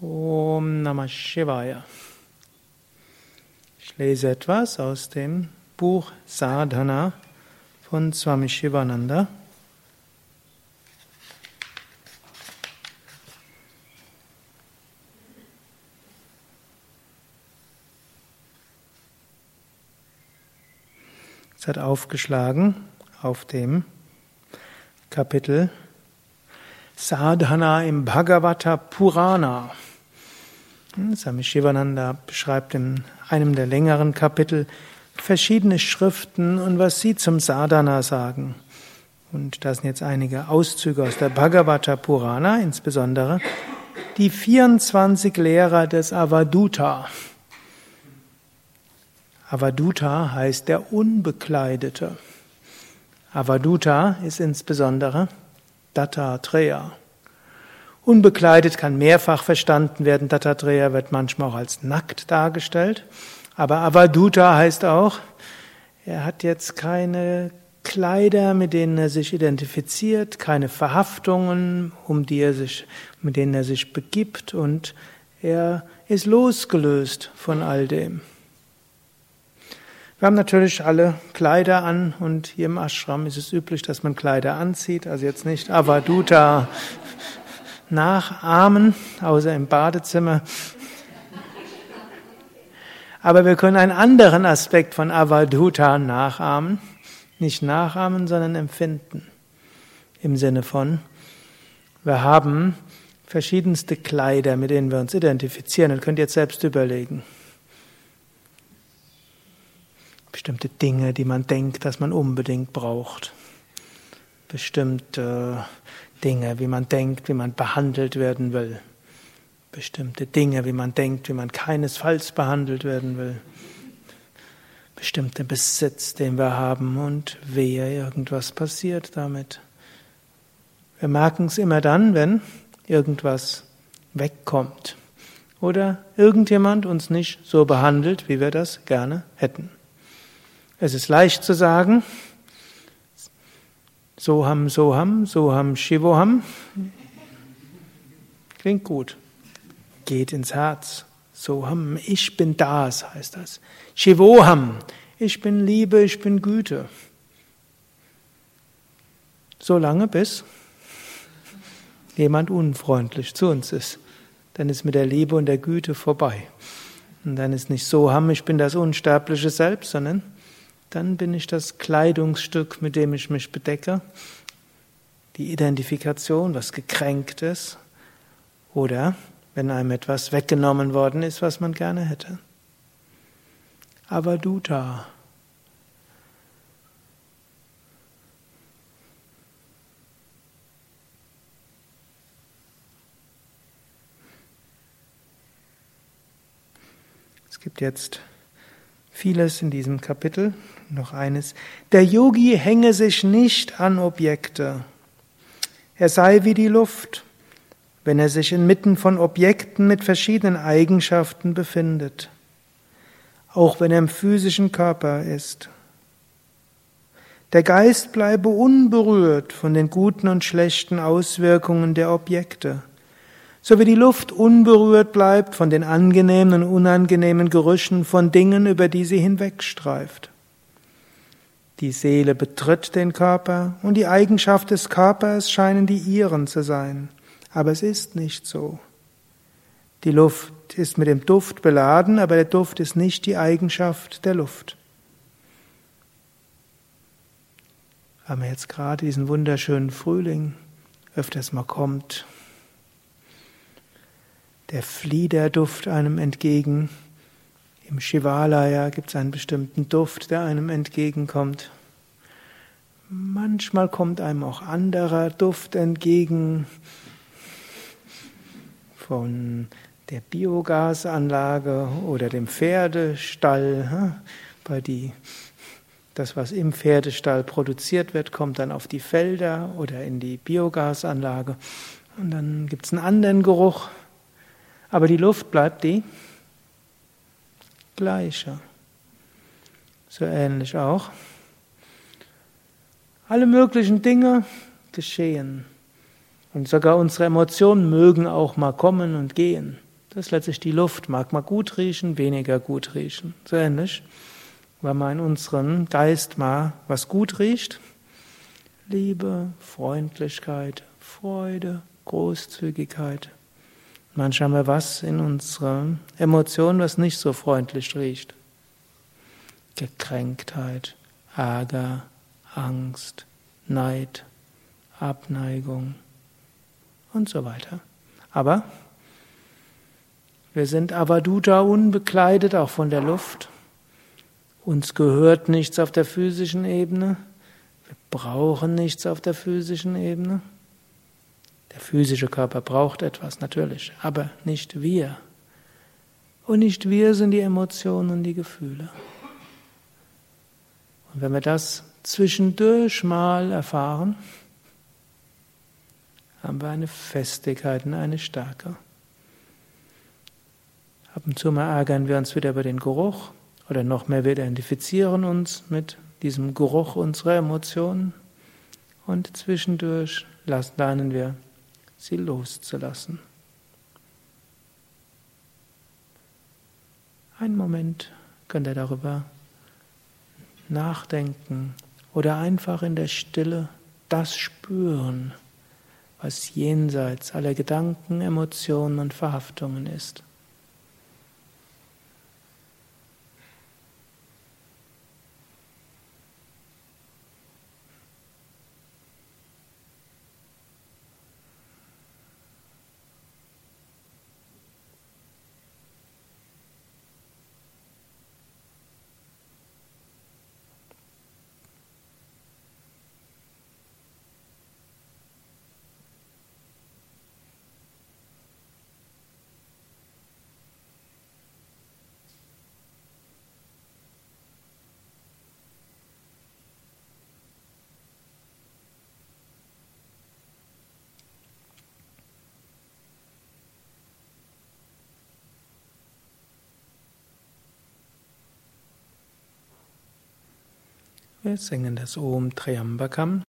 Om Namah Shivaya. Ich lese etwas aus dem Buch Sadhana von Swami Shivananda. Es hat aufgeschlagen auf dem Kapitel Sadhana im Bhagavata Purana. Swami Shivananda beschreibt in einem der längeren Kapitel verschiedene Schriften und was sie zum Sadhana sagen. Und da sind jetzt einige Auszüge aus der Bhagavata Purana, insbesondere die 24 Lehrer des Avaduta. Avaduta heißt der Unbekleidete. Avaduta ist insbesondere Dattatreya. Unbekleidet kann mehrfach verstanden werden. Dattatreya wird manchmal auch als nackt dargestellt. Aber Avaduta heißt auch, er hat jetzt keine Kleider, mit denen er sich identifiziert, keine Verhaftungen, um die er sich, mit denen er sich begibt und er ist losgelöst von all dem. Wir haben natürlich alle Kleider an und hier im Ashram ist es üblich, dass man Kleider anzieht, also jetzt nicht Avaduta nachahmen, außer im Badezimmer. Aber wir können einen anderen Aspekt von Avaduta nachahmen. Nicht nachahmen, sondern empfinden. Im Sinne von, wir haben verschiedenste Kleider, mit denen wir uns identifizieren. Und könnt jetzt selbst überlegen. Bestimmte Dinge, die man denkt, dass man unbedingt braucht. Bestimmte Dinge, wie man denkt, wie man behandelt werden will. Bestimmte Dinge, wie man denkt, wie man keinesfalls behandelt werden will. Bestimmte Besitz, den wir haben und wehe, irgendwas passiert damit. Wir merken es immer dann, wenn irgendwas wegkommt oder irgendjemand uns nicht so behandelt, wie wir das gerne hätten. Es ist leicht zu sagen, Soham, Soham, Soham, Shivoham. Klingt gut. Geht ins Herz. Soham, ich bin das, heißt das. Shivoham, ich bin Liebe, ich bin Güte. Solange bis jemand unfreundlich zu uns ist. Dann ist mit der Liebe und der Güte vorbei. Und dann ist nicht Soham, ich bin das unsterbliche Selbst, sondern dann bin ich das Kleidungsstück, mit dem ich mich bedecke, die Identifikation, was gekränkt ist, oder wenn einem etwas weggenommen worden ist, was man gerne hätte. Aber du da. Es gibt jetzt vieles in diesem Kapitel. Noch eines. Der Yogi hänge sich nicht an Objekte. Er sei wie die Luft, wenn er sich inmitten von Objekten mit verschiedenen Eigenschaften befindet, auch wenn er im physischen Körper ist. Der Geist bleibe unberührt von den guten und schlechten Auswirkungen der Objekte so wie die Luft unberührt bleibt von den angenehmen und unangenehmen Gerüchen von Dingen, über die sie hinwegstreift. Die Seele betritt den Körper und die Eigenschaft des Körpers scheinen die ihren zu sein. Aber es ist nicht so. Die Luft ist mit dem Duft beladen, aber der Duft ist nicht die Eigenschaft der Luft. Haben wir jetzt gerade diesen wunderschönen Frühling, öfters mal kommt, der Fliederduft einem entgegen. Im Shivalaya gibt es einen bestimmten Duft, der einem entgegenkommt. Manchmal kommt einem auch anderer Duft entgegen von der Biogasanlage oder dem Pferdestall. Bei die, das, was im Pferdestall produziert wird, kommt dann auf die Felder oder in die Biogasanlage. Und dann gibt es einen anderen Geruch. Aber die Luft bleibt die gleiche. So ähnlich auch. Alle möglichen Dinge geschehen. Und sogar unsere Emotionen mögen auch mal kommen und gehen. Das ist letztlich die Luft. Mag mal gut riechen, weniger gut riechen. So ähnlich. Wenn man in unserem Geist mal was gut riecht, Liebe, Freundlichkeit, Freude, Großzügigkeit. Manchmal haben wir was in unserer Emotion, was nicht so freundlich riecht. Gekränktheit, Ärger, Angst, Neid, Abneigung und so weiter. Aber wir sind Avaduta unbekleidet, auch von der Luft. Uns gehört nichts auf der physischen Ebene. Wir brauchen nichts auf der physischen Ebene. Der physische Körper braucht etwas, natürlich, aber nicht wir. Und nicht wir sind die Emotionen und die Gefühle. Und wenn wir das zwischendurch mal erfahren, haben wir eine Festigkeit und eine Stärke. Ab und zu mal ärgern wir uns wieder über den Geruch oder noch mehr wir identifizieren uns mit diesem Geruch unserer Emotionen und zwischendurch lernen wir, sie loszulassen. Einen Moment könnt ihr darüber nachdenken oder einfach in der Stille das spüren, was jenseits aller Gedanken, Emotionen und Verhaftungen ist. Wir singen das Om Triambakam.